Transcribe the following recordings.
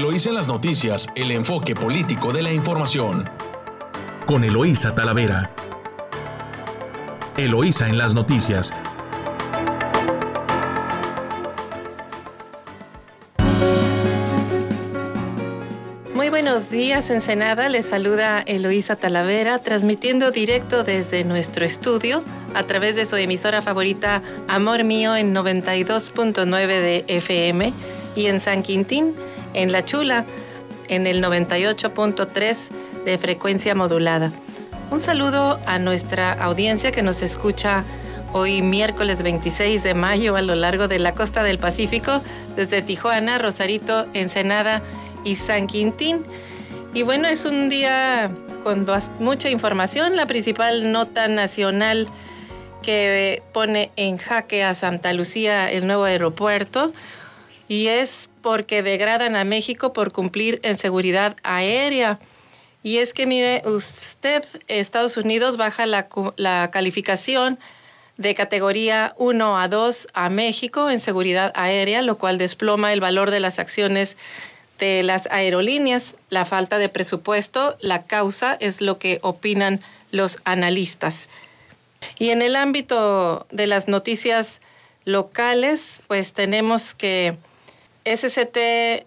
Eloísa en las noticias, el enfoque político de la información. Con Eloísa Talavera. Eloísa en las noticias. Muy buenos días, Ensenada. Les saluda Eloísa Talavera, transmitiendo directo desde nuestro estudio a través de su emisora favorita Amor Mío en 92.9 de FM y en San Quintín, en La Chula, en el 98.3 de frecuencia modulada. Un saludo a nuestra audiencia que nos escucha hoy miércoles 26 de mayo a lo largo de la costa del Pacífico, desde Tijuana, Rosarito, Ensenada y San Quintín. Y bueno, es un día con mucha información. La principal nota nacional que pone en jaque a Santa Lucía el nuevo aeropuerto y es porque degradan a México por cumplir en seguridad aérea. Y es que mire, usted, Estados Unidos baja la, la calificación de categoría 1 a 2 a México en seguridad aérea, lo cual desploma el valor de las acciones de las aerolíneas. La falta de presupuesto, la causa es lo que opinan los analistas. Y en el ámbito de las noticias locales, pues tenemos que SCT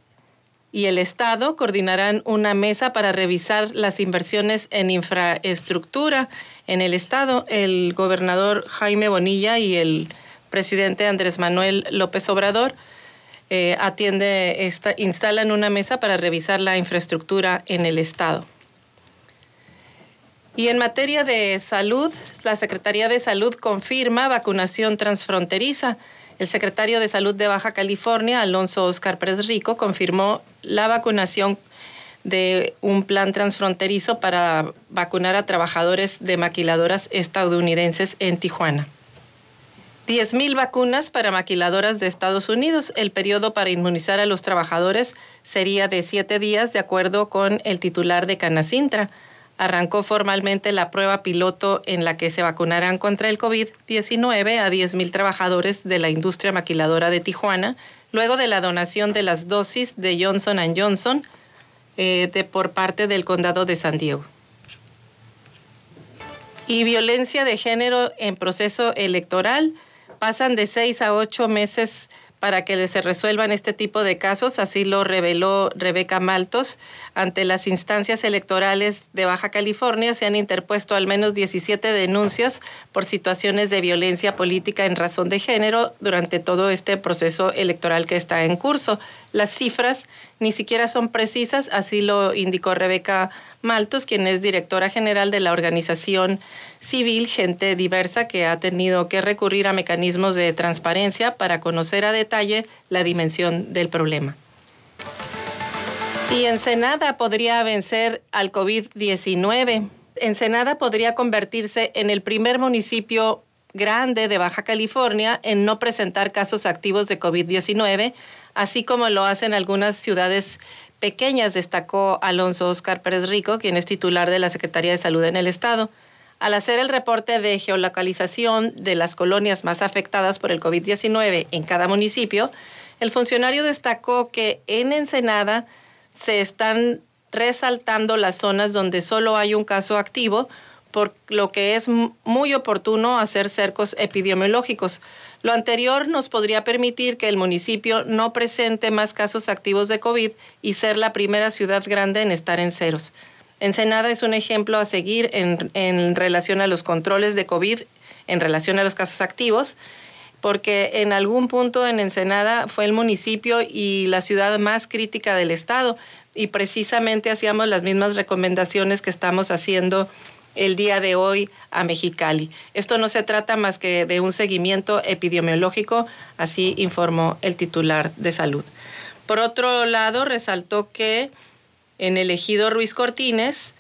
y el Estado coordinarán una mesa para revisar las inversiones en infraestructura en el Estado. El gobernador Jaime Bonilla y el presidente Andrés Manuel López Obrador eh, instalan una mesa para revisar la infraestructura en el Estado. Y en materia de salud, la Secretaría de Salud confirma vacunación transfronteriza. El secretario de Salud de Baja California, Alonso Oscar Pérez Rico, confirmó la vacunación de un plan transfronterizo para vacunar a trabajadores de maquiladoras estadounidenses en Tijuana. 10.000 vacunas para maquiladoras de Estados Unidos. El periodo para inmunizar a los trabajadores sería de siete días, de acuerdo con el titular de Canacintra arrancó formalmente la prueba piloto en la que se vacunarán contra el COVID-19 a 10.000 trabajadores de la industria maquiladora de Tijuana, luego de la donación de las dosis de Johnson ⁇ Johnson eh, de, por parte del condado de San Diego. Y violencia de género en proceso electoral pasan de seis a ocho meses para que se resuelvan este tipo de casos. Así lo reveló Rebeca Maltos. Ante las instancias electorales de Baja California se han interpuesto al menos 17 denuncias por situaciones de violencia política en razón de género durante todo este proceso electoral que está en curso. Las cifras ni siquiera son precisas, así lo indicó Rebeca Maltos, quien es directora general de la organización civil Gente Diversa, que ha tenido que recurrir a mecanismos de transparencia para conocer a detalle la dimensión del problema. Y Ensenada podría vencer al COVID-19. Ensenada podría convertirse en el primer municipio grande de Baja California en no presentar casos activos de COVID-19, así como lo hacen algunas ciudades pequeñas, destacó Alonso Oscar Pérez Rico, quien es titular de la Secretaría de Salud en el Estado. Al hacer el reporte de geolocalización de las colonias más afectadas por el COVID-19 en cada municipio, el funcionario destacó que en Ensenada se están resaltando las zonas donde solo hay un caso activo, por lo que es muy oportuno hacer cercos epidemiológicos. Lo anterior nos podría permitir que el municipio no presente más casos activos de COVID y ser la primera ciudad grande en estar en ceros. Ensenada es un ejemplo a seguir en, en relación a los controles de COVID, en relación a los casos activos, porque en algún punto en Ensenada fue el municipio y la ciudad más crítica del estado y precisamente hacíamos las mismas recomendaciones que estamos haciendo el día de hoy a Mexicali. Esto no se trata más que de un seguimiento epidemiológico, así informó el titular de salud. Por otro lado, resaltó que en el ejido Ruiz Cortines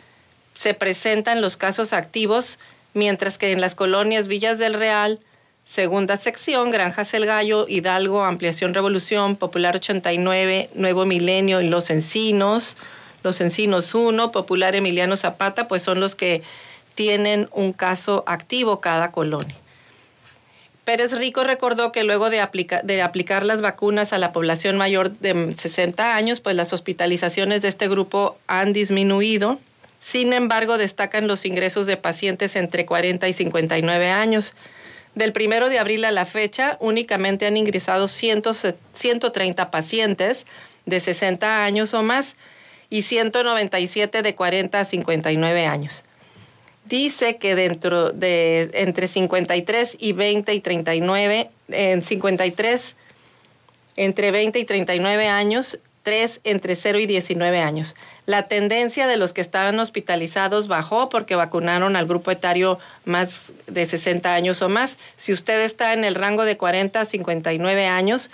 se presentan los casos activos, mientras que en las colonias Villas del Real, segunda sección, Granjas El Gallo, Hidalgo, Ampliación Revolución, Popular 89, Nuevo Milenio y Los Encinos, los Encinos 1, Popular Emiliano Zapata, pues son los que tienen un caso activo cada colonia. Pérez Rico recordó que luego de, de, aplicar las vacunas a la población mayor de 60 años, pues las hospitalizaciones de este grupo han disminuido. Sin embargo, destacan los ingresos de pacientes entre 40 y 59 años. Del primero de abril a la fecha, únicamente han ingresado 130 pacientes de 60 años o más y 197 de 40 a 59 años dice que dentro de entre 53 y 20 y 39, en 53, entre 20 y 39 años, 3 entre 0 y 19 años. La tendencia de los que estaban hospitalizados bajó porque vacunaron al grupo etario más de 60 años o más. Si usted está en el rango de 40 a 59 años,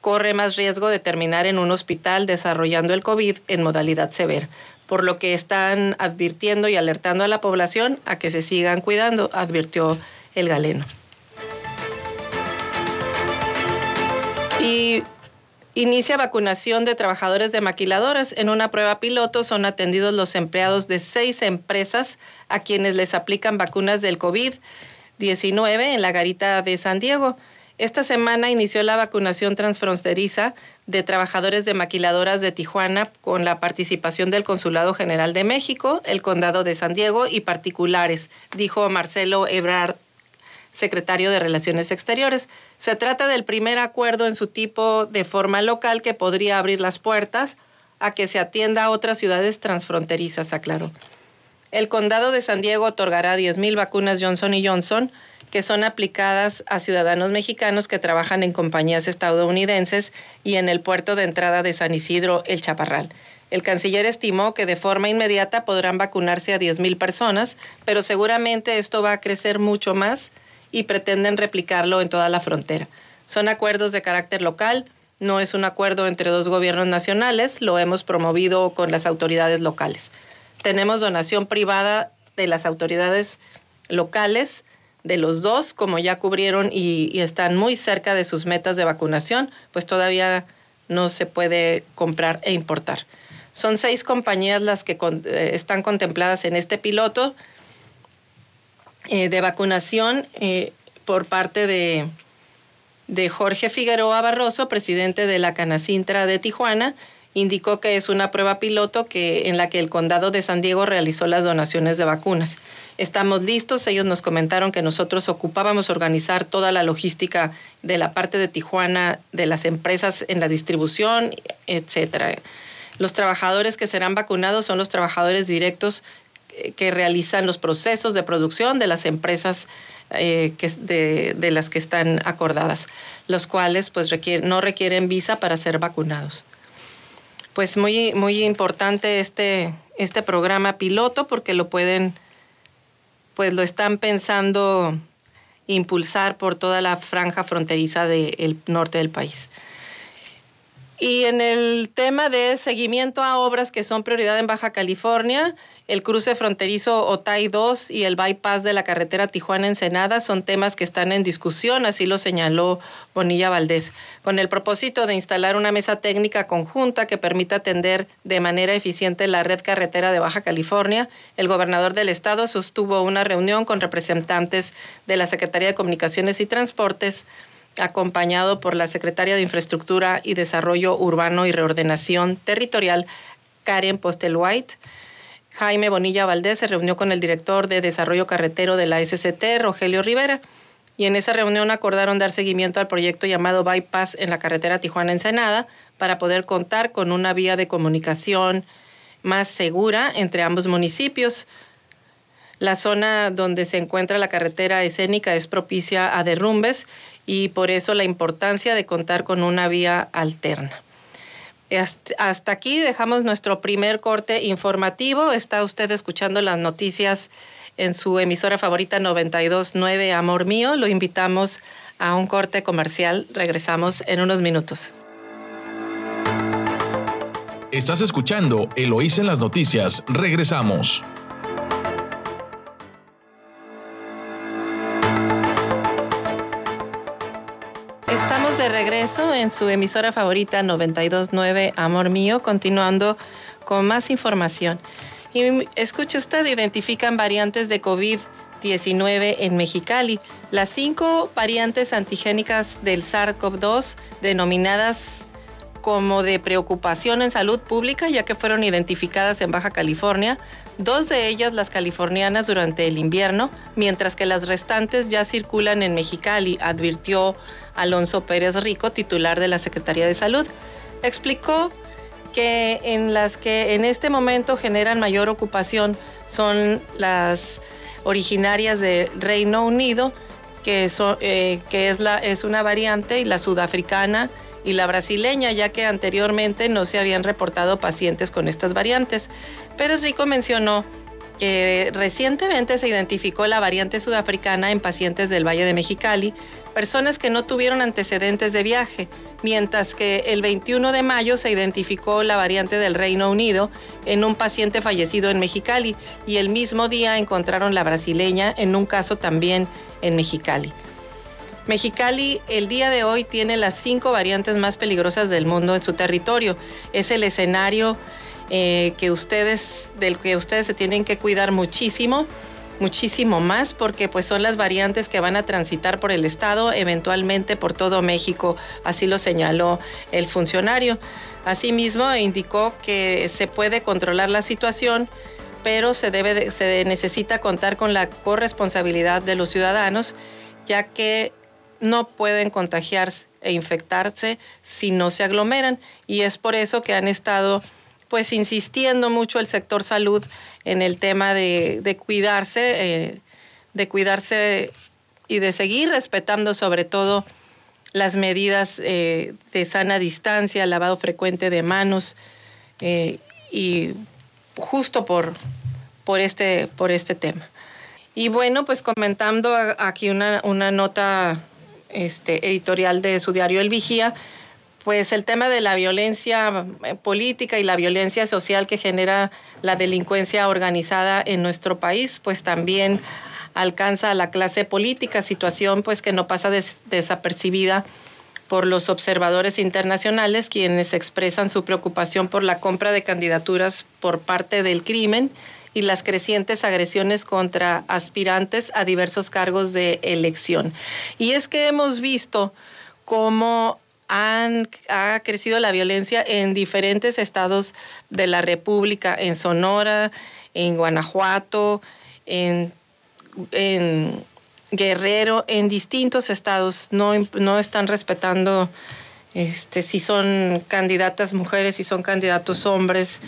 corre más riesgo de terminar en un hospital desarrollando el COVID en modalidad severa por lo que están advirtiendo y alertando a la población a que se sigan cuidando, advirtió el galeno. Y inicia vacunación de trabajadores de maquiladoras. En una prueba piloto son atendidos los empleados de seis empresas a quienes les aplican vacunas del COVID-19 en la garita de San Diego. Esta semana inició la vacunación transfronteriza de trabajadores de maquiladoras de Tijuana con la participación del Consulado General de México, el Condado de San Diego y particulares, dijo Marcelo Ebrard, secretario de Relaciones Exteriores. Se trata del primer acuerdo en su tipo de forma local que podría abrir las puertas a que se atienda a otras ciudades transfronterizas, aclaró. El Condado de San Diego otorgará 10.000 vacunas Johnson Johnson que son aplicadas a ciudadanos mexicanos que trabajan en compañías estadounidenses y en el puerto de entrada de San Isidro, El Chaparral. El canciller estimó que de forma inmediata podrán vacunarse a 10.000 personas, pero seguramente esto va a crecer mucho más y pretenden replicarlo en toda la frontera. Son acuerdos de carácter local, no es un acuerdo entre dos gobiernos nacionales, lo hemos promovido con las autoridades locales. Tenemos donación privada de las autoridades locales de los dos, como ya cubrieron y, están muy cerca de sus metas de vacunación, pues todavía no se puede comprar e importar. Son seis compañías las que eh, están contempladas en este piloto eh, de vacunación eh, por parte de, de Jorge Figueroa Barroso, presidente de la Canacintra de Tijuana, indicó que es una prueba piloto que, en la que el condado de San Diego realizó las donaciones de vacunas. Estamos listos, ellos nos comentaron que nosotros ocupábamos organizar toda la logística de la parte de Tijuana, de las empresas en la distribución, etcétera. Los trabajadores que serán vacunados son los trabajadores directos que realizan los procesos de producción de las empresas eh, que, de, de, las que están acordadas, los cuales pues no requieren visa para ser vacunados pues muy, muy importante este, este programa piloto porque lo pueden, pues lo están pensando impulsar por toda la franja fronteriza del norte del país. Y en el tema de seguimiento a obras que son prioridad en Baja California, el cruce fronterizo Otay 2 y el bypass de la carretera Tijuana-Ensenada son temas que están en discusión, así lo señaló Bonilla Valdés, con el propósito de instalar una mesa técnica conjunta que permita atender de manera eficiente la red carretera de Baja California. El gobernador del estado sostuvo una reunión con representantes de la Secretaría de Comunicaciones y Transportes acompañado por la secretaria de Infraestructura y Desarrollo Urbano y Reordenación Territorial, Karen Postelwhite. Jaime Bonilla Valdés se reunió con el director de Desarrollo Carretero de la SCT, Rogelio Rivera, y en esa reunión acordaron dar seguimiento al proyecto llamado Bypass en la carretera Tijuana-Ensenada para poder contar con una vía de comunicación más segura entre ambos municipios. La zona donde se encuentra la carretera escénica es propicia a derrumbes y por eso la importancia de contar con una vía alterna. Hasta aquí dejamos nuestro primer corte informativo. Está usted escuchando las noticias en su emisora favorita 929 Amor Mío. Lo invitamos a un corte comercial. Regresamos en unos minutos. Estás escuchando Eloís en las noticias. Regresamos. Regreso en su emisora favorita 929 Amor Mío, continuando con más información. Y escuche usted, identifican variantes de COVID 19 en Mexicali. Las cinco variantes antigénicas del SARS-CoV-2, denominadas como de preocupación en salud pública, ya que fueron identificadas en Baja California, dos de ellas las californianas durante el invierno, mientras que las restantes ya circulan en Mexicali, advirtió Alonso Pérez Rico, titular de la Secretaría de Salud. Explicó que en las que en este momento generan mayor ocupación son las originarias de Reino Unido, que, eh, es, es una variante, y la sudafricana, y la brasileña, ya que anteriormente no se habían reportado pacientes con estas variantes. Pérez Rico mencionó que recientemente se identificó la variante sudafricana en pacientes del Valle de Mexicali, personas que no tuvieron antecedentes de viaje, mientras que el 21 de mayo se identificó la variante del Reino Unido en un paciente fallecido en Mexicali y el mismo día encontraron la brasileña en un caso también en Mexicali. Mexicali el día de hoy tiene las cinco variantes más peligrosas del mundo en su territorio. Es el escenario eh, que ustedes, del que ustedes se tienen que cuidar muchísimo, muchísimo más, porque pues son las variantes que van a transitar por el estado, eventualmente por todo México, así lo señaló el funcionario. Asimismo, indicó que se puede controlar la situación pero se, debe se necesita contar con la corresponsabilidad de los ciudadanos, ya que no pueden contagiarse e infectarse si no se aglomeran y es por eso que han estado pues insistiendo mucho el sector salud en el tema de, cuidarse, eh, de cuidarse y de seguir respetando sobre todo las medidas eh, de sana distancia, lavado frecuente de manos eh, y justo por, por, este, por este tema. Y bueno, pues comentando aquí una, una nota este, editorial de su diario El Vigía, pues el tema de la violencia eh, política y la violencia social que genera la delincuencia organizada en nuestro país, pues también alcanza a la clase política, situación pues que no pasa desapercibida por los observadores internacionales quienes expresan su preocupación por la compra de candidaturas por parte del crimen y las crecientes agresiones contra aspirantes a diversos cargos de elección. Y es que hemos visto cómo han, ha crecido la violencia en diferentes estados de la República, en Sonora, en Guanajuato, en, Guerrero, en distintos estados. No, no están respetando este, si son candidatas mujeres, si son candidatos hombres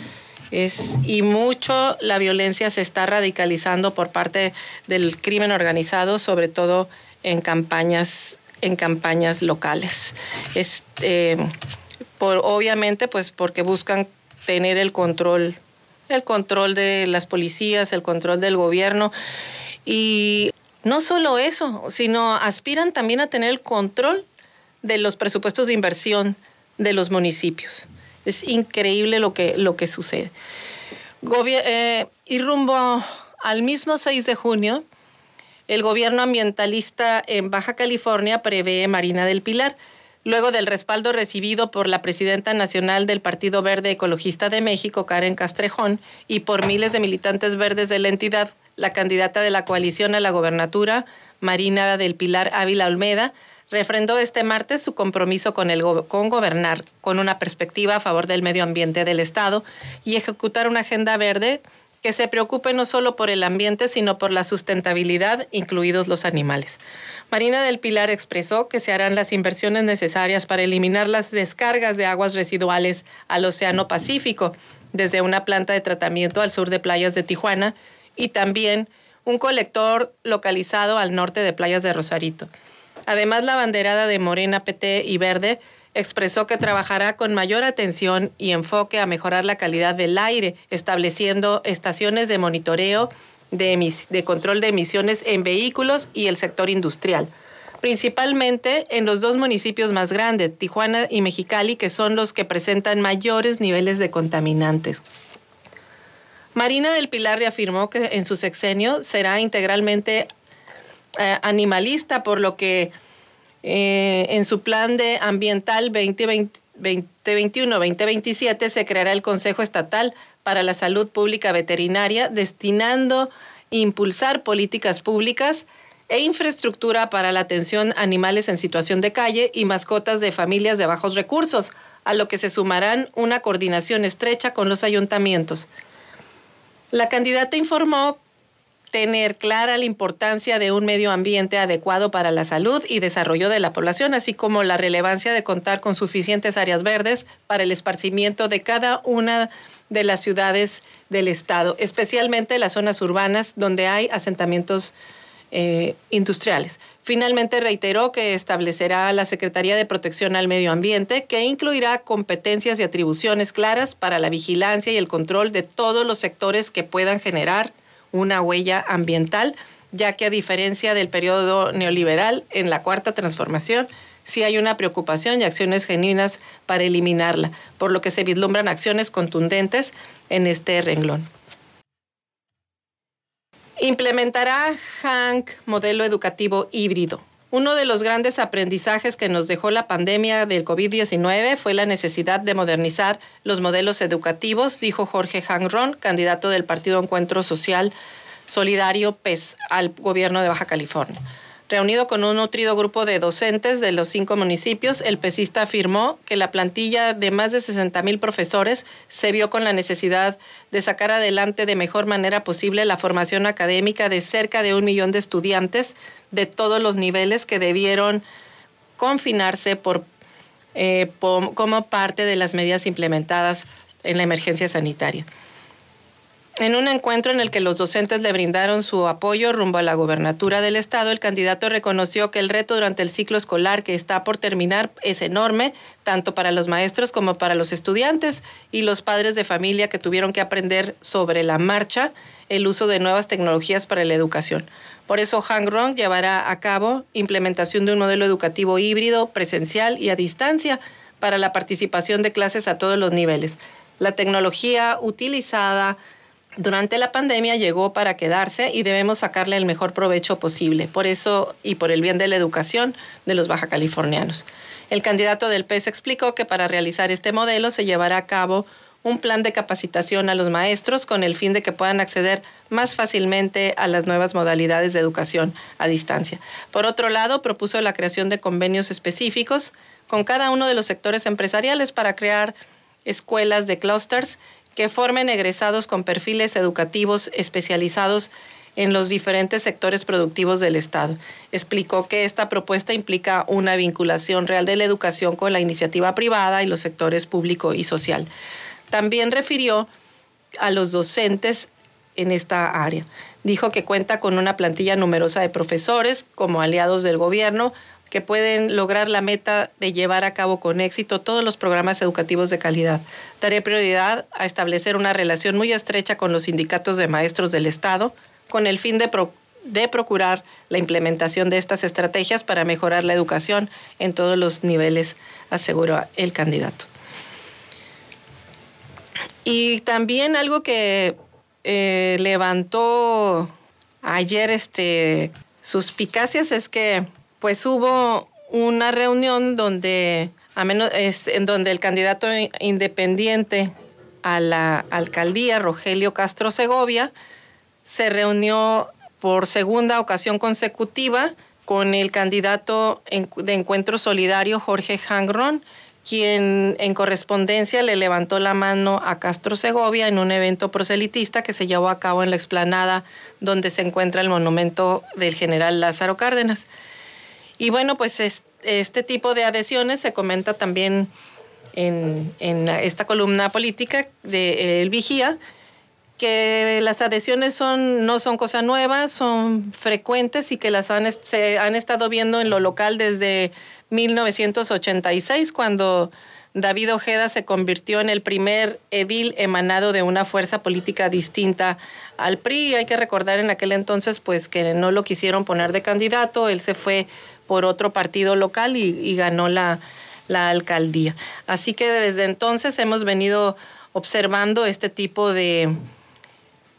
y mucho la violencia se está radicalizando por parte del crimen organizado, sobre todo en campañas, en campañas locales. Este, por, obviamente, pues porque buscan tener el control, el control de las policías, el control del gobierno. Y no solo eso, sino aspiran también a tener el control de los presupuestos de inversión de los municipios. Es increíble lo que, lo que sucede. Eh, y rumbo al mismo 6 de junio, el gobierno ambientalista en Baja California prevé Marina del Pilar, luego del respaldo recibido por la presidenta nacional del Partido Verde Ecologista de México, Karen Castrejón, y por miles de militantes verdes de la entidad, la candidata de la coalición a la gobernatura, Marina del Pilar Ávila Olmeda, refrendó este martes su compromiso con, el con gobernar con una perspectiva a favor del medio ambiente del Estado y ejecutar una agenda verde que se preocupe no solo por el ambiente, sino por la sustentabilidad, incluidos los animales. Marina del Pilar expresó que se harán las inversiones necesarias para eliminar las descargas de aguas residuales al Océano Pacífico, desde una planta de tratamiento al sur de playas de Tijuana y también un colector localizado al norte de playas de Rosarito. Además, la banderada de Morena, PT y Verde expresó que trabajará con mayor atención y enfoque a mejorar la calidad del aire, estableciendo estaciones de monitoreo de, de control de emisiones en vehículos y el sector industrial principalmente en los dos municipios más grandes, Tijuana y Mexicali, que son los que presentan mayores niveles de contaminantes. Marina del Pilar reafirmó que en su sexenio será integralmente eh, animalista, por lo que eh, en su plan de ambiental 2021-2027 se creará el Consejo Estatal para la Salud Pública Veterinaria, destinando impulsar políticas públicas e infraestructura para la atención a animales en situación de calle y mascotas de familias de bajos recursos, a lo que se sumarán una coordinación estrecha con los ayuntamientos. La candidata informó tener clara la importancia de un medio ambiente adecuado para la salud y desarrollo de la población, así como la relevancia de contar con suficientes áreas verdes para el esparcimiento de cada una de las ciudades del estado, especialmente las zonas urbanas donde hay asentamientos eh, industriales. Finalmente reiteró que establecerá la Secretaría de Protección al Medio Ambiente, que incluirá competencias y atribuciones claras para la vigilancia y el control de todos los sectores que puedan generar una huella ambiental, ya que a diferencia del periodo neoliberal en la cuarta transformación, sí hay una preocupación y acciones genuinas para eliminarla, por lo que se vislumbran acciones contundentes en este renglón. Implementará Hank modelo educativo híbrido. Uno de los grandes aprendizajes que nos dejó la pandemia del COVID-19 fue la necesidad de modernizar los modelos educativos, dijo Jorge Ron, candidato del Partido Encuentro Social Solidario PES al gobierno de Baja California. Reunido con un nutrido grupo de docentes de los cinco municipios, el pesista afirmó que la plantilla de más de 60 mil profesores se vio con la necesidad de sacar adelante de mejor manera posible la formación académica de cerca de un millón de estudiantes de todos los niveles que debieron confinarse por, eh, como parte de las medidas implementadas en la emergencia sanitaria. En un encuentro en el que los docentes le brindaron su apoyo rumbo a la gobernatura del estado, el candidato reconoció que el reto durante el ciclo escolar que está por terminar es enorme, tanto para los maestros como para los estudiantes y los padres de familia que tuvieron que aprender sobre la marcha el uso de nuevas tecnologías para la educación. Por eso Hang Rong llevará a cabo implementación de un modelo educativo híbrido, presencial y a distancia para la participación de clases a todos los niveles. La tecnología utilizada durante la pandemia llegó para quedarse y debemos sacarle el mejor provecho posible, por eso y por el bien de la educación de los baja californianos. El candidato del PES explicó que para realizar este modelo se llevará a cabo un plan de capacitación a los maestros con el fin de que puedan acceder más fácilmente a las nuevas modalidades de educación a distancia. Por otro lado, propuso la creación de convenios específicos con cada uno de los sectores empresariales para crear escuelas de clusters que formen egresados con perfiles educativos especializados en los diferentes sectores productivos del Estado. Explicó que esta propuesta implica una vinculación real de la educación con la iniciativa privada y los sectores público y social. También refirió a los docentes en esta área. Dijo que cuenta con una plantilla numerosa de profesores como aliados del gobierno que pueden lograr la meta de llevar a cabo con éxito todos los programas educativos de calidad. Daré prioridad a establecer una relación muy estrecha con los sindicatos de maestros del Estado con el fin de, de procurar la implementación de estas estrategias para mejorar la educación en todos los niveles, aseguró el candidato. Y también algo que eh, levantó ayer este, suspicacias es que pues hubo una reunión donde, a menos, es, en donde el candidato independiente a la alcaldía, Rogelio Castro Segovia, se reunió por segunda ocasión consecutiva con el candidato de Encuentro Solidario, Jorge Hangron, quien en correspondencia le levantó la mano a Castro Segovia en un evento proselitista que se llevó a cabo en la explanada donde se encuentra el monumento del general Lázaro Cárdenas. Y bueno, pues este tipo de adhesiones se comenta también en, esta columna política de El Vigía, que las adhesiones son, no son cosa nueva, son frecuentes y que las han, se han estado viendo en lo local desde 1986, cuando David Ojeda se convirtió en el primer edil emanado de una fuerza política distinta al PRI. Hay que recordar en aquel entonces pues que no lo quisieron poner de candidato, él se fue por otro partido local y, ganó la, la alcaldía. Así que desde entonces hemos venido observando este tipo de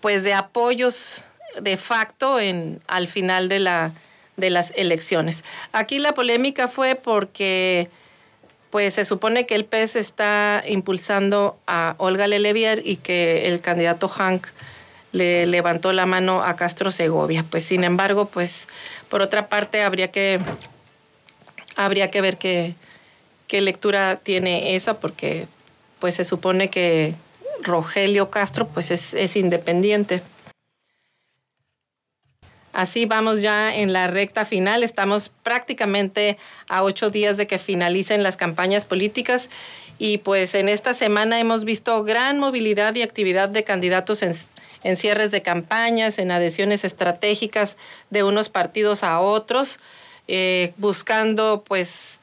pues de apoyos de facto en al final de la de las elecciones. Aquí la polémica fue porque pues se supone que el PES está impulsando a Olga Lelevier y que el candidato Hank le levantó la mano a Castro Segovia. Pues sin embargo, pues por otra parte habría que habría que ver qué, qué lectura tiene esa, porque pues se supone que Rogelio Castro pues es, es independiente. Así vamos ya en la recta final. Estamos prácticamente a ocho días de que finalicen las campañas políticas y pues en esta semana hemos visto gran movilidad y actividad de candidatos en, cierres de campañas, en adhesiones estratégicas de unos partidos a otros, eh, buscando pues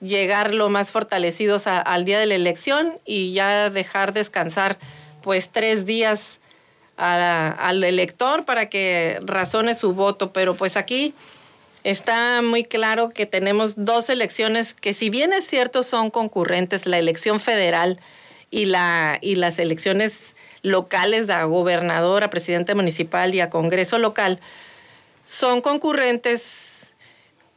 llegar lo más fortalecidos al día de la elección y ya dejar descansar pues tres días al elector para que razone su voto. Pero pues aquí está muy claro que tenemos dos elecciones que si bien es cierto son concurrentes, la elección federal y, la, y las elecciones locales de gobernador, a presidente municipal y a congreso local, son concurrentes,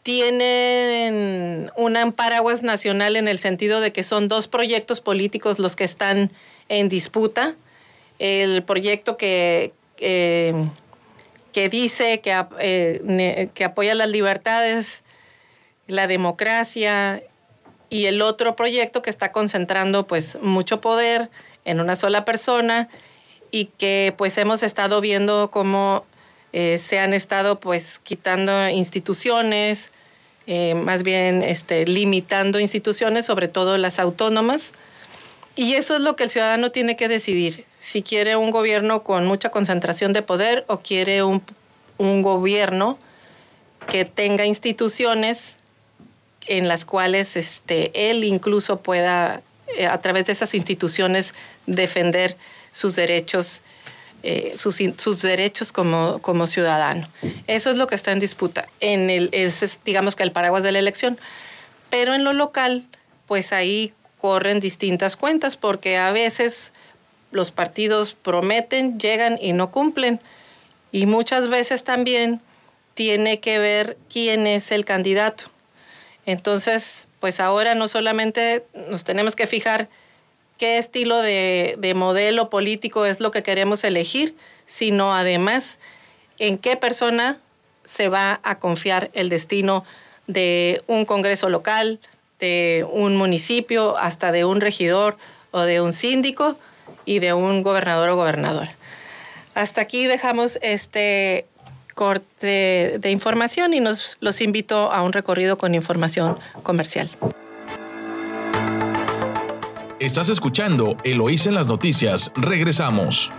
tienen un paraguas nacional en el sentido de que son dos proyectos políticos los que están en disputa. El proyecto que, que dice que, eh, que apoya las libertades, la democracia y el otro proyecto que está concentrando pues mucho poder en una sola persona y que pues hemos estado viendo cómo eh, se han estado pues quitando instituciones, eh, más bien este, limitando instituciones, sobre todo las autónomas. Y eso es lo que el ciudadano tiene que decidir si quiere un gobierno con mucha concentración de poder o quiere un, gobierno que tenga instituciones en las cuales este, él incluso pueda, eh, a través de esas instituciones, defender sus derechos, eh, sus, derechos como, ciudadano. Eso es lo que está en disputa. En el, es, digamos que el paraguas de la elección. Pero en lo local, pues ahí corren distintas cuentas, porque a veces los partidos prometen, llegan y no cumplen. Y muchas veces también tiene que ver quién es el candidato. Entonces, pues ahora no solamente nos tenemos que fijar qué estilo de, de, modelo político es lo que queremos elegir, sino además en qué persona se va a confiar el destino de un congreso local, de un municipio, hasta de un regidor o de un síndico y de un gobernador o gobernadora. Hasta aquí dejamos este corte de información y nos los invito a un recorrido con información comercial. Estás escuchando Eloís en las noticias. Regresamos.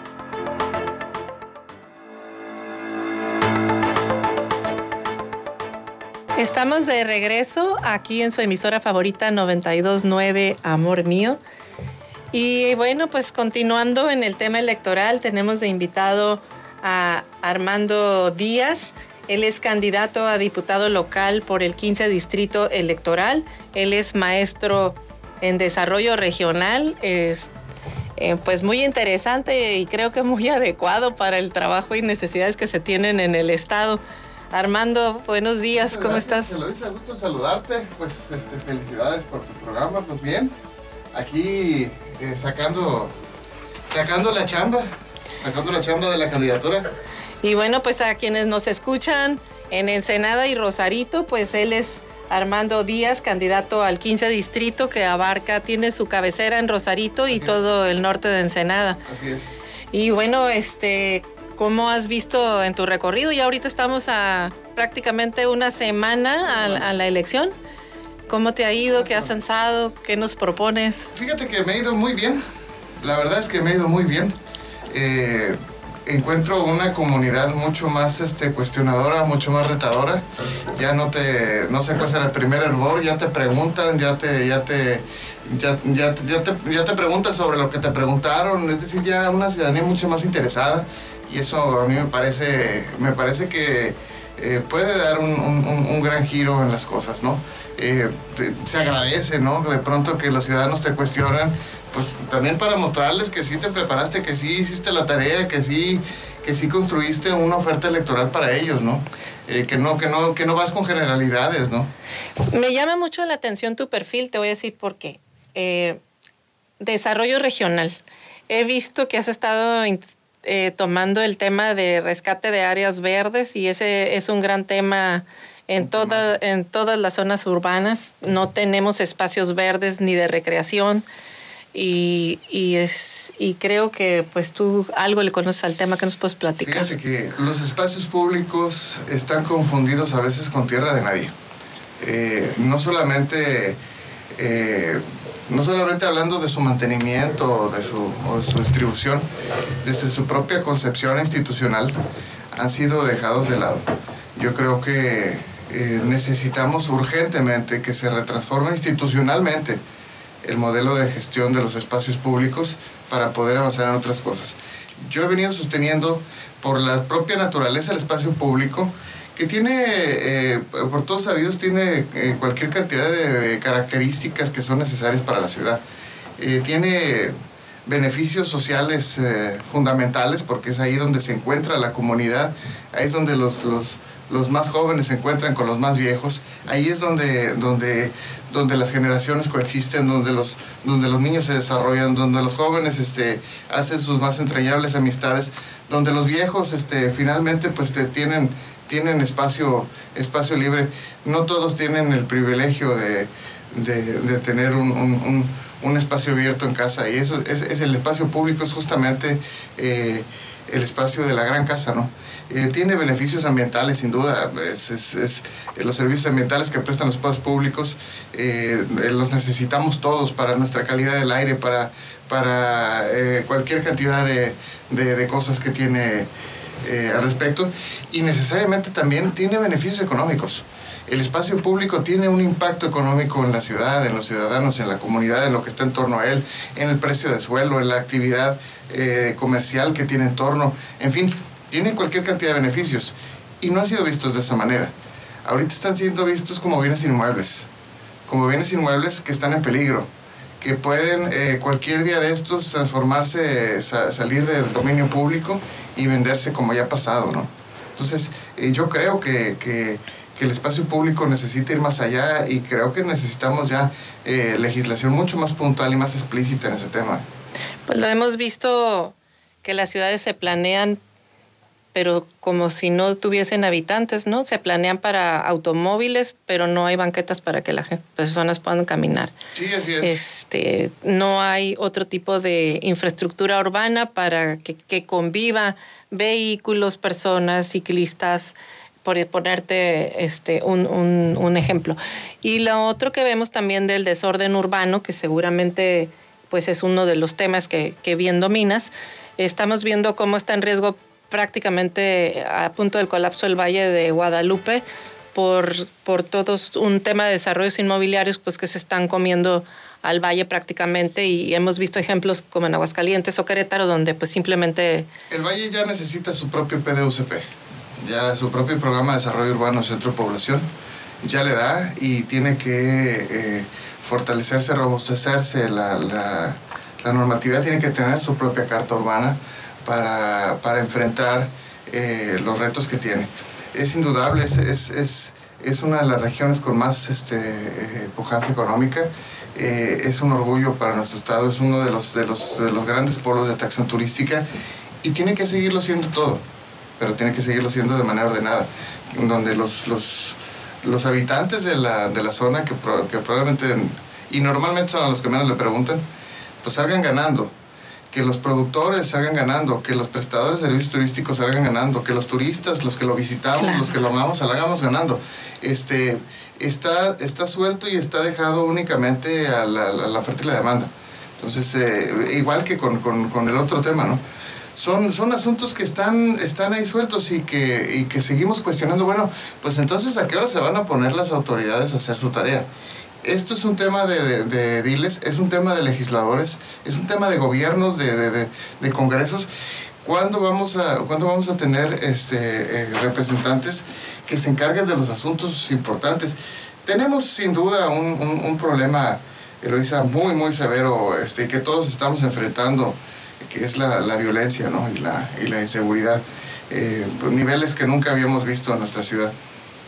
Estamos de regreso aquí en su emisora favorita 929 Amor Mío. Y bueno, pues continuando en el tema electoral, tenemos de invitado a Armando Díaz. Él es candidato a diputado local por el 15 Distrito Electoral. Él es maestro en desarrollo regional. Es eh, pues muy interesante y creo que muy adecuado para el trabajo y necesidades que se tienen en el Estado. Armando, buenos días, ¿cómo estás? Gusto saludarte. Pues este, felicidades por tu programa. Pues bien, aquí eh, sacando, sacando la chamba, sacando la chamba de la candidatura. Y bueno, pues a quienes nos escuchan en Ensenada y Rosarito, pues él es Armando Díaz, candidato al 15 distrito que abarca, tiene su cabecera en Rosarito y todo el norte de Ensenada. Así es. Y bueno, este, ¿cómo has visto en tu recorrido? Ya ahorita estamos a prácticamente una semana a la elección. ¿Cómo te ha ido? ¿Qué has pensado? ¿Qué nos propones? Fíjate que me ha ido muy bien. La verdad es que me ha ido muy bien. Eh, encuentro una comunidad mucho más este, cuestionadora, mucho más retadora. Ya no te no se cuesta el primer error, ya te preguntan, ya te, ya te, ya, te, ya te preguntan sobre lo que te preguntaron. Es decir, ya una ciudadanía mucho más interesada. Y eso a mí me parece, me parece que eh, puede dar un, un, gran giro en las cosas, ¿no? Eh, se agradece, ¿no? De pronto que los ciudadanos te cuestionan, pues también para mostrarles que sí te preparaste, que sí hiciste la tarea, que sí, que sí construiste una oferta electoral para ellos, ¿no? Eh, que no, que no, que no vas con generalidades, ¿no? Me llama mucho la atención tu perfil, te voy a decir por qué. desarrollo regional. He visto que has estado eh, tomando el tema de rescate de áreas verdes y ese es un gran tema en, toda, en todas las zonas urbanas. No tenemos espacios verdes ni de recreación. Y, y, es, y creo que pues tú algo le conoces al tema que nos puedes platicar. Fíjate que los espacios públicos están confundidos a veces con tierra de nadie. Eh, no solamente eh, no solamente hablando de su mantenimiento de su, o de su distribución, desde su propia concepción institucional han sido dejados de lado. Yo creo que eh, necesitamos urgentemente que se retransforme institucionalmente el modelo de gestión de los espacios públicos para poder avanzar en otras cosas. Yo he venido sosteniendo por la propia naturaleza del espacio público que tiene, eh, por todos sabidos, tiene eh, cualquier cantidad de, características que son necesarias para la ciudad. Eh, tiene beneficios sociales fundamentales porque es ahí donde se encuentra la comunidad, ahí es donde los, los, los, más jóvenes se encuentran con los más viejos, ahí es donde, donde, donde las generaciones coexisten, donde los, donde los niños se desarrollan, donde los jóvenes este, hacen sus más entrañables amistades, donde los viejos este, finalmente pues tienen tienen espacio, espacio libre. No todos tienen el privilegio de, tener un, espacio abierto en casa y eso es, el espacio público, es justamente eh, el espacio de la gran casa, ¿no? Eh, tiene beneficios ambientales, sin duda. Es, los servicios ambientales que prestan los espacios públicos eh, los necesitamos todos para nuestra calidad del aire, para, para cualquier cantidad de, de cosas que tiene eh, al respecto y necesariamente también tiene beneficios económicos. El espacio público tiene un impacto económico en la ciudad, en los ciudadanos, en la comunidad, en lo que está en torno a él, en el precio del suelo, en la actividad eh, comercial que tiene en torno, en fin, tiene cualquier cantidad de beneficios y no han sido vistos de esa manera. Ahorita están siendo vistos como bienes inmuebles, como bienes inmuebles que están en peligro, que pueden eh, cualquier día de estos transformarse, salir del dominio público y venderse como ya ha pasado, ¿no? Entonces, eh, yo creo que, que, el espacio público necesita ir más allá y creo que necesitamos ya eh, legislación mucho más puntual y más explícita en ese tema. Pues lo hemos visto que las ciudades se planean pero como si no tuviesen habitantes, ¿no? Se planean para automóviles, pero no hay banquetas para que las personas puedan caminar. Sí, así es. Este, no hay otro tipo de infraestructura urbana para que, que conviva vehículos, personas, ciclistas, por ponerte este, un, un, un, ejemplo. Y lo otro que vemos también del desorden urbano, que seguramente pues es uno de los temas que, que bien dominas, estamos viendo cómo está en riesgo prácticamente a punto del colapso del Valle de Guadalupe por, por todos un tema de desarrollos inmobiliarios pues que se están comiendo al valle prácticamente y hemos visto ejemplos como en Aguascalientes o Querétaro donde pues simplemente... El valle ya necesita su propio PDUCP, ya su propio programa de desarrollo urbano centro población ya le da y tiene que eh, fortalecerse, robustecerse la, la, la normatividad, tiene que tener su propia carta urbana para, para enfrentar eh, los retos que tiene. Es indudable, es, es, es, una de las regiones con más este, eh, pujanza económica. Eh, es un orgullo para nuestro estado, es uno de los, de, los, de los grandes polos de atracción turística y tiene que seguirlo siendo todo, pero tiene que seguirlo siendo de manera ordenada, donde los, los, los habitantes de la, de la zona, que, que probablemente, y normalmente son los que menos le preguntan, pues salgan ganando que los productores salgan ganando, que los prestadores de servicios turísticos salgan ganando, que los turistas, los que lo visitamos, los que lo amamos, salgamos ganando. Este, está, está suelto y está dejado únicamente a la, oferta y la demanda. Entonces, eh, igual que con, el otro tema, ¿no? Son, son asuntos que están, están ahí sueltos y que, y que seguimos cuestionando. Bueno, pues entonces, ¿a qué hora se van a poner las autoridades a hacer su tarea? esto es un tema de, de, diles, es un tema de legisladores, es un tema de gobiernos, de, de congresos. ¿Cuándo vamos a, ¿cuándo vamos a tener este, eh, representantes que se encarguen de los asuntos importantes? Tenemos sin duda un, un, un problema, Eloisa, muy, muy severo este, que todos estamos enfrentando, que es la, la violencia ¿no? y, la, y la inseguridad, eh, niveles que nunca habíamos visto en nuestra ciudad.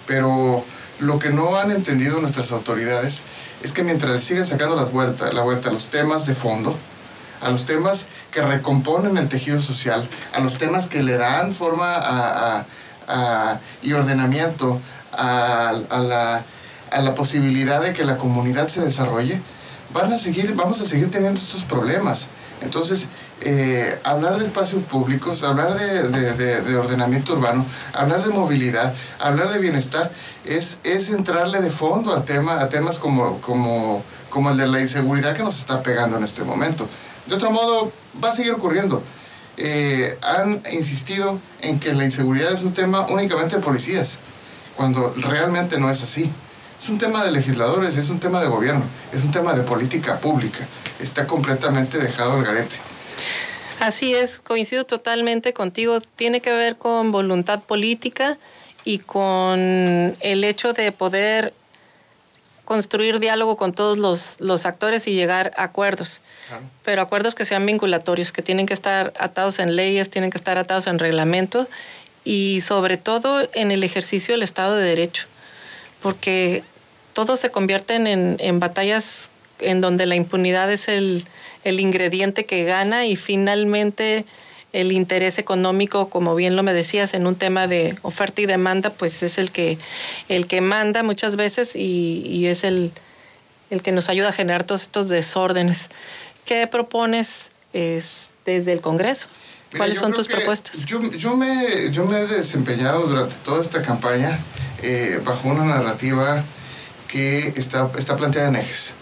Pero lo que no han entendido nuestras autoridades es que mientras siguen sacando las vueltas, la vuelta a los temas de fondo, a los temas que recomponen el tejido social, a los temas que le dan forma a, y ordenamiento a, la, a la posibilidad de que la comunidad se desarrolle, van a seguir, vamos a seguir teniendo estos problemas. Entonces, eh, hablar de espacios públicos, hablar de, ordenamiento urbano, hablar de movilidad, hablar de bienestar, es, es entrarle de fondo al tema, a temas como, como, como el de la inseguridad que nos está pegando en este momento. De otro modo, va a seguir ocurriendo. Eh, han insistido en que la inseguridad es un tema únicamente de policías, cuando realmente no es así. Es un tema de legisladores, es un tema de gobierno, es un tema de política pública. Está completamente dejado al garete. Así es, coincido totalmente contigo. Tiene que ver con voluntad política y con el hecho de poder construir diálogo con todos los, actores y llegar a acuerdos. Pero acuerdos que sean vinculatorios, que tienen que estar atados en leyes, tienen que estar atados en reglamentos y sobre todo en el ejercicio del Estado de Derecho. Porque todos se convierten en, batallas en donde la impunidad es el, ingrediente que gana y finalmente el interés económico, como bien lo me decías, en un tema de oferta y demanda, pues es el que, el que manda muchas veces y, es el, el, que nos ayuda a generar todos estos desórdenes. ¿Qué propones desde el Congreso? ¿Cuáles son tus propuestas? Yo, yo, me, yo me he desempeñado durante toda esta campaña eh, bajo una narrativa que está, está planteada en ejes.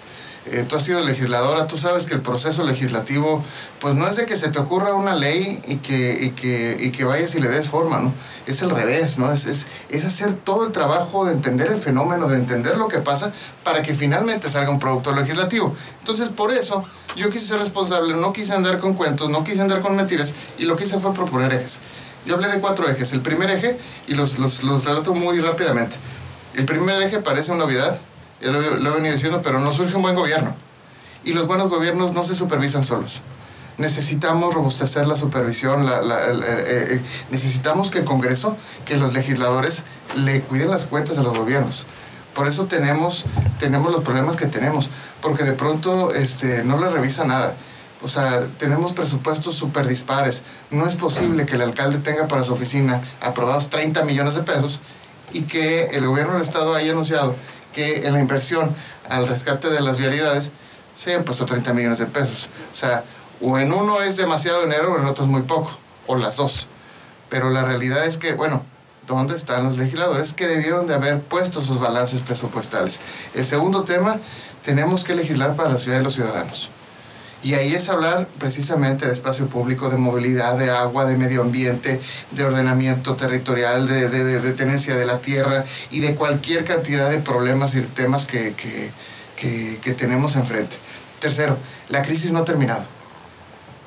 Eh, tú has sido legisladora, tú sabes que el proceso legislativo, pues no es de que se te ocurra una ley y que, y que, y que vayas y le des forma, ¿no? Es el revés, ¿no? Es, es, es, hacer todo el trabajo de entender el fenómeno, de entender lo que pasa, para que finalmente salga un producto legislativo. Entonces, por eso, yo quise ser responsable, no quise andar con cuentos, no quise andar con mentiras, y lo que hice fue proponer ejes. Yo hablé de cuatro ejes. El primer eje, y los, los, los relato muy rápidamente. El primer eje parece una novedad, ya lo, he venido diciendo, pero no surge un buen gobierno. Y los buenos gobiernos no se supervisan solos. Necesitamos robustecer la supervisión, la, eh, eh, necesitamos que el Congreso, que los legisladores le cuiden las cuentas a los gobiernos. Por eso tenemos, tenemos los problemas que tenemos, porque de pronto este, no le revisa nada. O sea, tenemos presupuestos súper dispares. No es posible que el alcalde tenga para su oficina aprobados 30 millones de pesos y que el gobierno del Estado haya anunciado que en la inversión al rescate de las vialidades se han puesto 30 millones de pesos. O sea, o en uno es demasiado dinero o en otro es muy poco, o las dos. Pero la realidad es que, bueno, ¿dónde están los legisladores que debieron de haber puesto sus balances presupuestales? El segundo tema, tenemos que legislar para la ciudad y los ciudadanos. Y ahí es hablar precisamente de espacio público, de movilidad, de agua, de medio ambiente, de ordenamiento territorial, de, de, tenencia de la tierra y de cualquier cantidad de problemas y temas que, que, tenemos enfrente. Tercero, la crisis no ha terminado.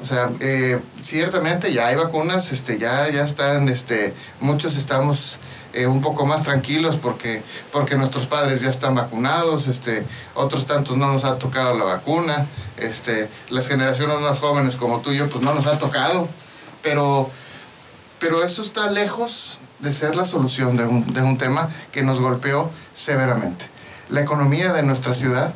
O sea, eh, ciertamente ya hay vacunas, este, ya, ya están, este, muchos estamos eh, un poco más tranquilos porque, porque nuestros padres ya están vacunados, este, otros tantos no nos ha tocado la vacuna, este, las generaciones más jóvenes como tú y yo, pues no nos ha tocado, pero, pero eso está lejos de ser la solución de un, de un tema que nos golpeó severamente. La economía de nuestra ciudad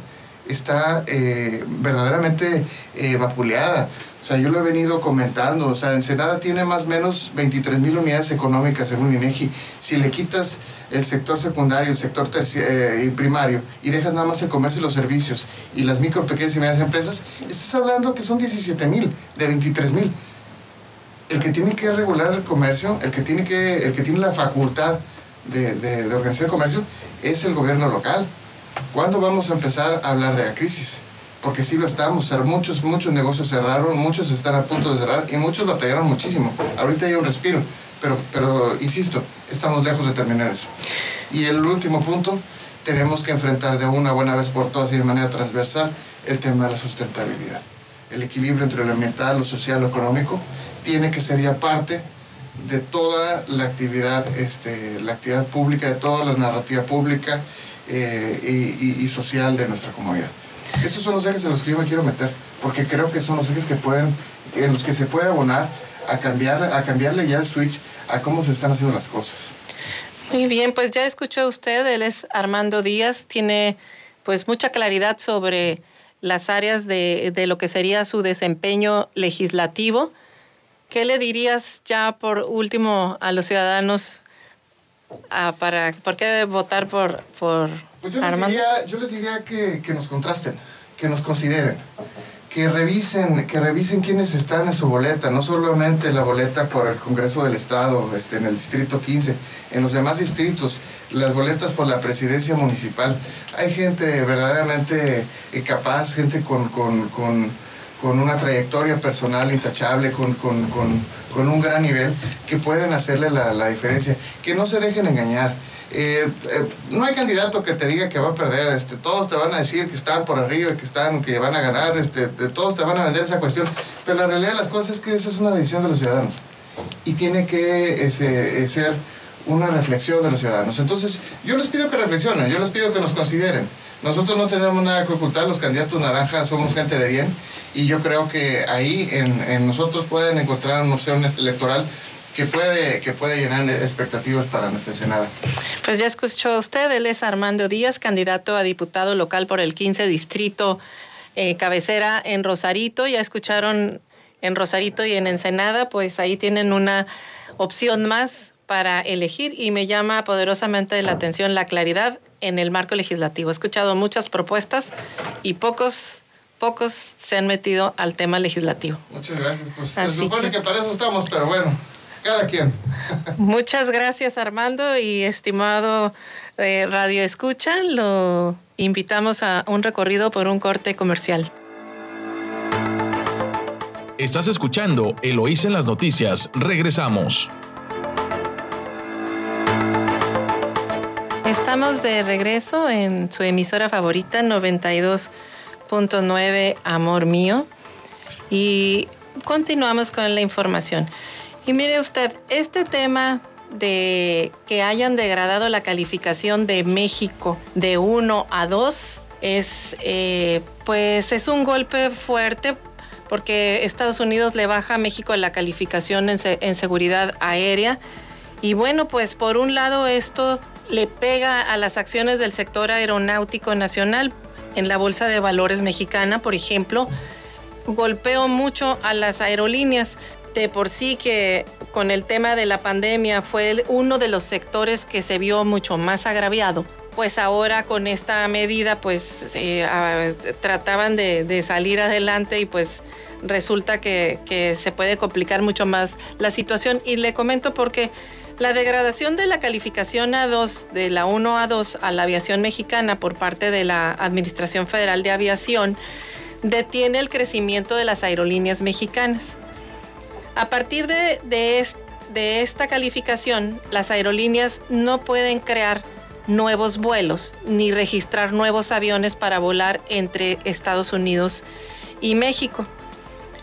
está eh, verdaderamente eh, vapuleada. O sea, yo lo he venido comentando. O sea, Ensenada tiene más o menos 23 mil unidades económicas según INEGI. Si le quitas el sector secundario, el sector eh, y primario y dejas nada más el comercio y los servicios y las micro, pequeñas y medianas empresas, estás hablando que son 17 mil de 23 mil. El que tiene que regular el comercio, el que tiene, que, el que tiene la facultad de, de organizar el comercio, es el gobierno local. ¿Cuándo vamos a empezar a hablar de la crisis? Porque sí lo estamos, muchos, muchos negocios cerraron, muchos están a punto de cerrar y muchos batallaron muchísimo. Ahorita hay un respiro, pero, pero insisto, estamos lejos de terminar eso. Y el último punto, tenemos que enfrentar de una buena vez por todas y de manera transversal el tema de la sustentabilidad. El equilibrio entre lo ambiental, lo social, lo económico, tiene que ser ya parte de toda la actividad, este, la actividad pública, de toda la narrativa pública eh, y, social de nuestra comunidad. Esos son los ejes en los que yo me quiero meter, porque creo que son los ejes que pueden, en los que se puede abonar a cambiar, a cambiarle ya el switch a cómo se están haciendo las cosas. Muy bien, pues ya escuchó usted, él es Armando Díaz, tiene pues mucha claridad sobre las áreas de, de lo que sería su desempeño legislativo. ¿Qué le dirías ya por último a los ciudadanos ah, para por qué votar por, por pues yo, les diría, yo les diría que, que nos contrasten, que nos consideren que revisen, que revisen quiénes están en su boleta, no solamente la boleta por el Congreso del Estado, este, en el Distrito 15, en los demás distritos, las boletas por la presidencia municipal. Hay gente verdaderamente eh, capaz, gente con, con, con, con una trayectoria personal intachable, con, un gran nivel, que pueden hacerle la, la diferencia. Que no se dejen engañar eh, eh, no hay candidato que te diga que va a perder, este, todos te van a decir que están por arriba, que están, que van a ganar, este, todos te van a vender esa cuestión, pero la realidad de las cosas es que esa es una decisión de los ciudadanos y tiene que ese, eh, ser una reflexión de los ciudadanos. Entonces, yo les pido que reflexionen, yo les pido que nos consideren. Nosotros no tenemos nada que ocultar, los candidatos naranjas somos gente de bien y yo creo que ahí en, en nosotros pueden encontrar una opción electoral que puede, que puede llenar expectativas para nuestra Senada. Pues ya escuchó usted, él es Armando Díaz, candidato a diputado local por el 15 Distrito eh, Cabecera en Rosarito. Ya escucharon en Rosarito y en Ensenada, pues ahí tienen una opción más para elegir y me llama poderosamente la atención la claridad en el marco legislativo. He escuchado muchas propuestas y pocos pocos se han metido al tema legislativo. Muchas gracias. Pues se supone que para eso estamos, pero bueno cada quien. Muchas gracias Armando y estimado eh, Radio Escucha, lo invitamos a un recorrido por un corte comercial. Estás escuchando Eloís en las noticias. Regresamos. Estamos de regreso en su emisora favorita 92.9 Amor Mío y continuamos con la información. Y mire usted, este tema de que hayan degradado la calificación de México de 1 a 2 es eh, pues es un golpe fuerte porque Estados Unidos le baja a México la calificación en, en seguridad aérea y bueno pues por un lado esto le pega a las acciones del sector aeronáutico nacional en la bolsa de valores mexicana por ejemplo golpeó mucho a las aerolíneas. De por sí que con el tema de la pandemia fue uno de los sectores que se vio mucho más agraviado, pues ahora con esta medida pues eh, trataban de, salir adelante y pues resulta que, que se puede complicar mucho más la situación. Y le comento porque la degradación de la calificación A2 de la 1 a 2 a la aviación mexicana por parte de la Administración Federal de Aviación detiene el crecimiento de las aerolíneas mexicanas. A partir de, esta calificación, las aerolíneas no pueden crear nuevos vuelos ni registrar nuevos aviones para volar entre Estados Unidos y México.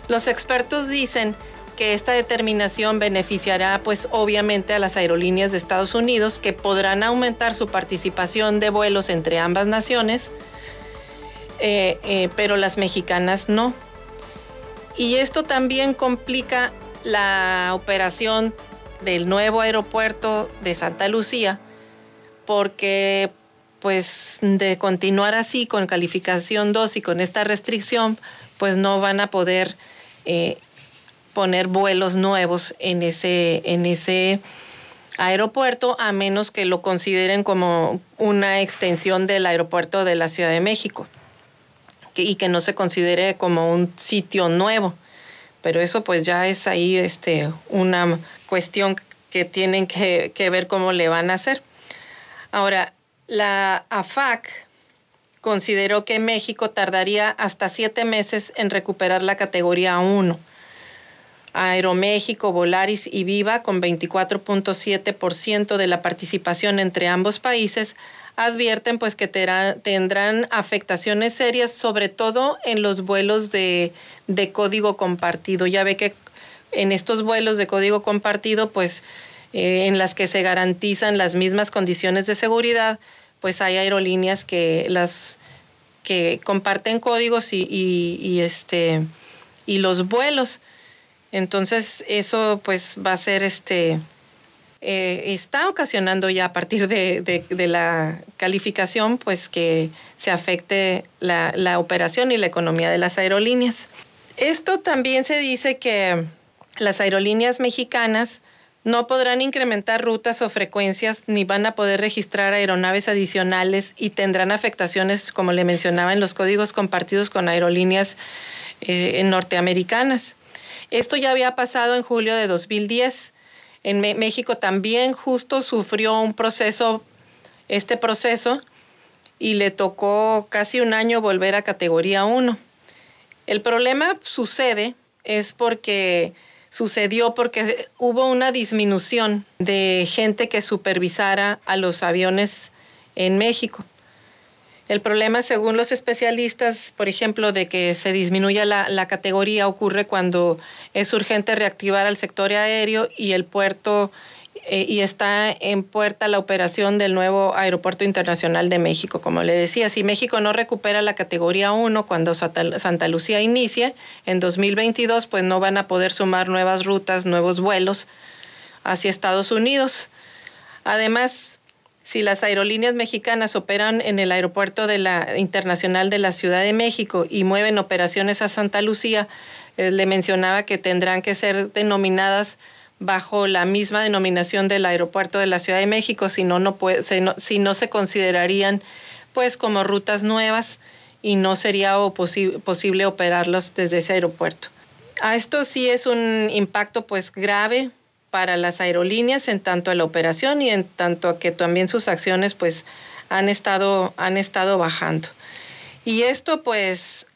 Los expertos dicen que esta determinación beneficiará pues obviamente a las aerolíneas de Estados Unidos que podrán aumentar su participación de vuelos entre ambas naciones, eh, eh, pero las mexicanas no. Y esto también complica la operación del nuevo aeropuerto de Santa Lucía, porque pues de continuar así con calificación 2 y con esta restricción, pues no van a poder eh, poner vuelos nuevos en ese, en ese aeropuerto, a menos que lo consideren como una extensión del aeropuerto de la Ciudad de México y que no se considere como un sitio nuevo pero eso pues ya es ahí este, una cuestión que tienen que, ver cómo le van a hacer. Ahora, la AFAC consideró que México tardaría hasta siete meses en recuperar la categoría 1. Aeroméxico, Volaris y Viva, con 24.7% de la participación entre ambos países, advierten pues que tendrán afectaciones serias, sobre todo en los vuelos de, código compartido. Ya ve que en estos vuelos de código compartido, pues eh, en las que se garantizan las mismas condiciones de seguridad, pues hay aerolíneas que las que comparten códigos y este y los vuelos. Entonces, eso pues va a ser este eh, está ocasionando ya a partir de, la calificación, pues que se afecte la, operación y la economía de las aerolíneas. Esto también se dice que las aerolíneas mexicanas no podrán incrementar rutas o frecuencias ni van a poder registrar aeronaves adicionales y tendrán afectaciones, como le mencionaba, en los códigos compartidos con aerolíneas eh, norteamericanas. Esto ya había pasado en julio de 2010. En México también justo sufrió un proceso, este proceso, y le tocó casi un año volver a categoría 1. El problema sucede es porque sucedió porque hubo una disminución de gente que supervisara a los aviones en México. El problema, según los especialistas, por ejemplo, de que se disminuya la, la, categoría ocurre cuando es urgente reactivar al sector aéreo y el puerto eh, y está en puerta la operación del nuevo Aeropuerto Internacional de México. Como le decía, si México no recupera la categoría 1 cuando Santa Lucía inicie en 2022, pues no van a poder sumar nuevas rutas, nuevos vuelos hacia Estados Unidos. Además, si las aerolíneas mexicanas operan en el aeropuerto de la, internacional de la Ciudad de México y mueven operaciones a Santa Lucía, eh, le mencionaba que tendrán que ser denominadas bajo la misma denominación del aeropuerto de la Ciudad de México, si no, no, puede, se, si no se considerarían pues como rutas nuevas y no sería posible operarlos desde ese aeropuerto. A esto sí es un impacto pues grave para las aerolíneas en tanto a la operación y en tanto a que también sus acciones pues han estado, han estado bajando. Y esto pues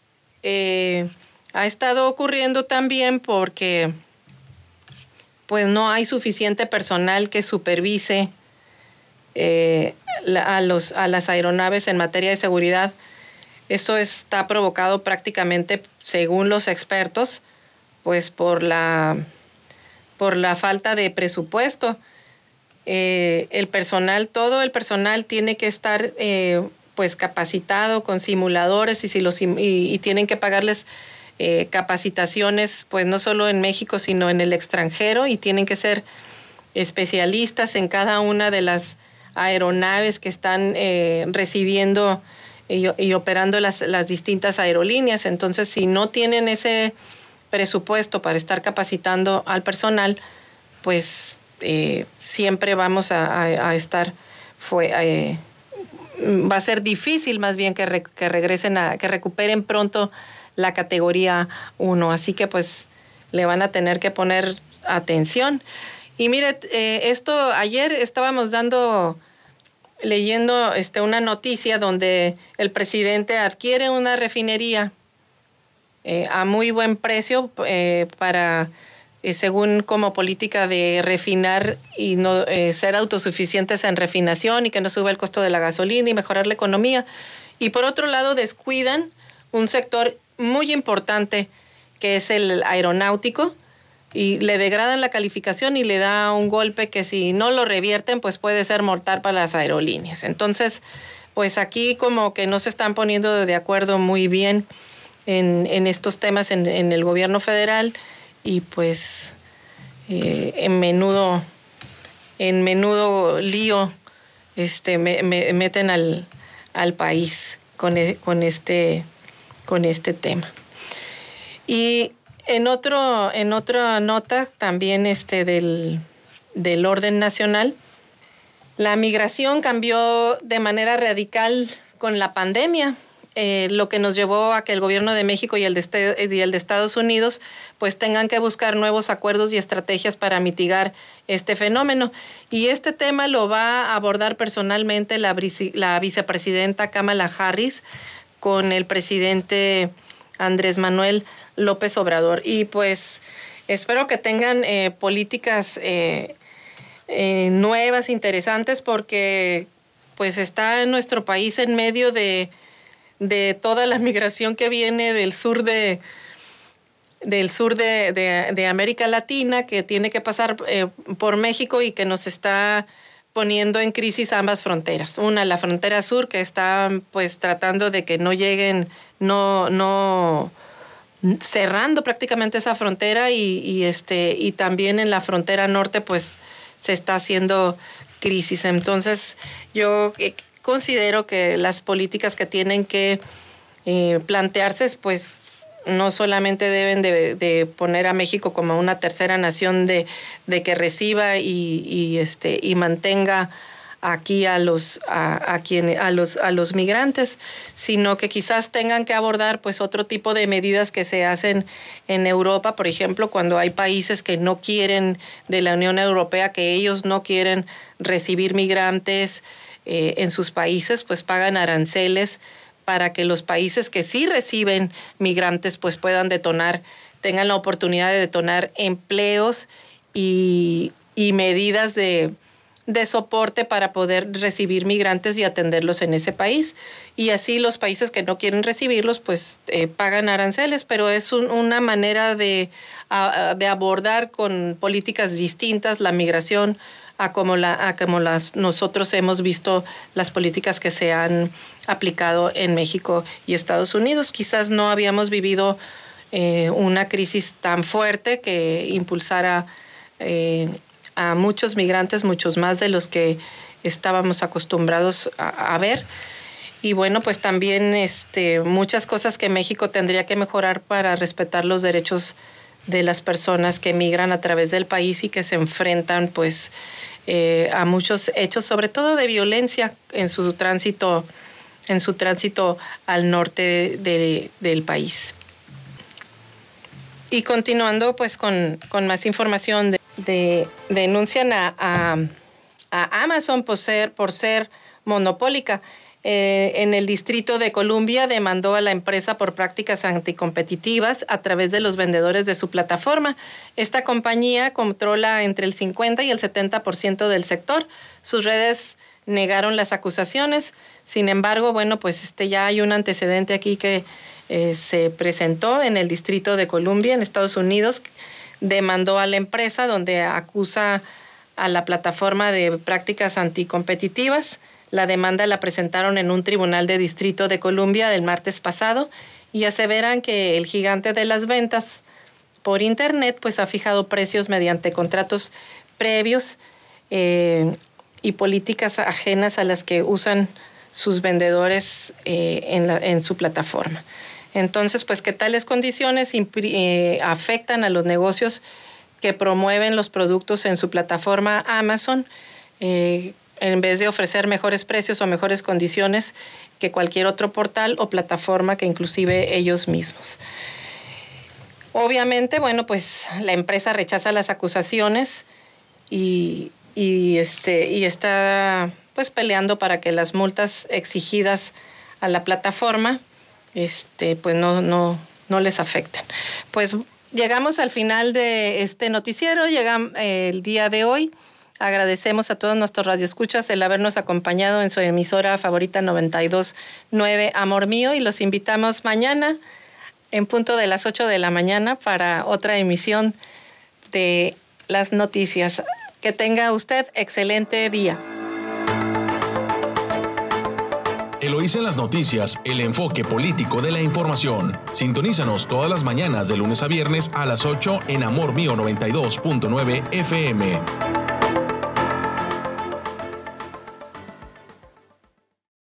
eh, ha estado ocurriendo también porque pues no hay suficiente personal que supervise eh, a, los, a las aeronaves en materia de seguridad. Esto está provocado prácticamente, según los expertos, pues por la, por la falta de presupuesto. Eh, el personal, todo el personal tiene que estar eh, pues capacitado con simuladores y, si los, y tienen que pagarles eh, capacitaciones, pues no solo en México, sino en el extranjero y tienen que ser especialistas en cada una de las aeronaves que están eh, recibiendo y, operando las, distintas aerolíneas. Entonces, si no tienen ese presupuesto para estar capacitando al personal, pues eh, siempre vamos a, estar, fue, va a ser difícil más bien que, que regresen a, que recuperen pronto la categoría 1. Así que pues le van a tener que poner atención. Y mire, eh, esto ayer estábamos dando, leyendo este, una noticia donde el presidente adquiere una refinería eh, a muy buen precio eh, para, según como política de refinar y no ser autosuficientes en refinación y que no suba el costo de la gasolina y mejorar la economía. Y por otro lado, descuidan un sector muy importante que es el aeronáutico y le degradan la calificación y le da un golpe que si no lo revierten pues puede ser mortal para las aerolíneas. Entonces, pues aquí como que no se están poniendo de acuerdo muy bien en, estos temas en, el gobierno federal y pues eh, en menudo en menudo lío este me, meten al, al país con, e, con este con este tema. Y en, otro, en otra nota también este del, orden nacional, la migración cambió de manera radical con la pandemia. Eh, lo que nos llevó a que el gobierno de México y el de, este, y el de Estados Unidos pues tengan que buscar nuevos acuerdos y estrategias para mitigar este fenómeno. Y este tema lo va a abordar personalmente la, vicepresidenta Kamala Harris con el presidente Andrés Manuel López Obrador. Y pues espero que tengan eh, políticas eh, eh, nuevas, interesantes, porque pues está en nuestro país en medio de, toda la migración que viene del sur de del sur de, América Latina, que tiene que pasar por México y que nos está poniendo en crisis ambas fronteras. Una, la frontera sur, que está pues tratando de que no lleguen, no, no, cerrando prácticamente esa frontera y, este, y también en la frontera norte, pues se está haciendo crisis. Entonces, yo eh, considero que las políticas que tienen que eh, plantearse, pues no solamente deben de, poner a México como una tercera nación de, que reciba y, este, y mantenga aquí a los a, a, los a los migrantes, sino que quizás tengan que abordar pues otro tipo de medidas que se hacen en Europa, por ejemplo, cuando hay países que no quieren de la Unión Europea, que ellos no quieren recibir migrantes eh, en sus países, pues pagan aranceles para que los países que sí reciben migrantes pues puedan detonar, tengan la oportunidad de detonar empleos y, y medidas de, de soporte para poder recibir migrantes y atenderlos en ese país. Y así los países que no quieren recibirlos, pues eh, pagan aranceles, pero es una manera de, de, abordar con políticas distintas la migración a como, la, a como las, nosotros hemos visto las políticas que se han aplicado en México y Estados Unidos. Quizás no habíamos vivido eh, una crisis tan fuerte que impulsara eh, a muchos migrantes, muchos más de los que estábamos acostumbrados a, ver. Y bueno, pues también este, muchas cosas que México tendría que mejorar para respetar los derechos de las personas que migran a través del país y que se enfrentan pues eh, a muchos hechos, sobre todo de violencia en su tránsito, en su tránsito al norte del país. Y continuando pues con, con más información de de, denuncian a, Amazon por ser, por ser monopólica. Eh, en el Distrito de Columbia demandó a la empresa por prácticas anticompetitivas a través de los vendedores de su plataforma. Esta compañía controla entre el 50 y el 70% del sector. Sus redes negaron las acusaciones. Sin embargo, bueno, pues este ya hay un antecedente aquí que eh, se presentó en el Distrito de Columbia, en Estados Unidos, demandó a la empresa donde acusa a la plataforma de prácticas anticompetitivas. La demanda la presentaron en un tribunal de distrito de Columbia el martes pasado y aseveran que el gigante de las ventas por internet pues ha fijado precios mediante contratos previos eh, y políticas ajenas a las que usan sus vendedores eh, en, en su plataforma. Entonces, pues que tales condiciones eh, afectan a los negocios que promueven los productos en su plataforma Amazon, en vez de ofrecer mejores precios o mejores condiciones que cualquier otro portal o plataforma que inclusive ellos mismos. Obviamente, bueno, pues la empresa rechaza las acusaciones y, este, y está pues peleando para que las multas exigidas a la plataforma este, pues no, no, no les afectan. Pues llegamos al final de este noticiero, llegamos eh, el día de hoy. Agradecemos a todos nuestros radioescuchas el habernos acompañado en su emisora favorita 929 Amor Mío y los invitamos mañana en punto de las 8 de la mañana para otra emisión de las noticias. Que tenga usted excelente día. Eloísa en las noticias, el enfoque político de la información. Sintonízanos todas las mañanas de lunes a viernes a las 8 en Amor Mío 92.9 FM.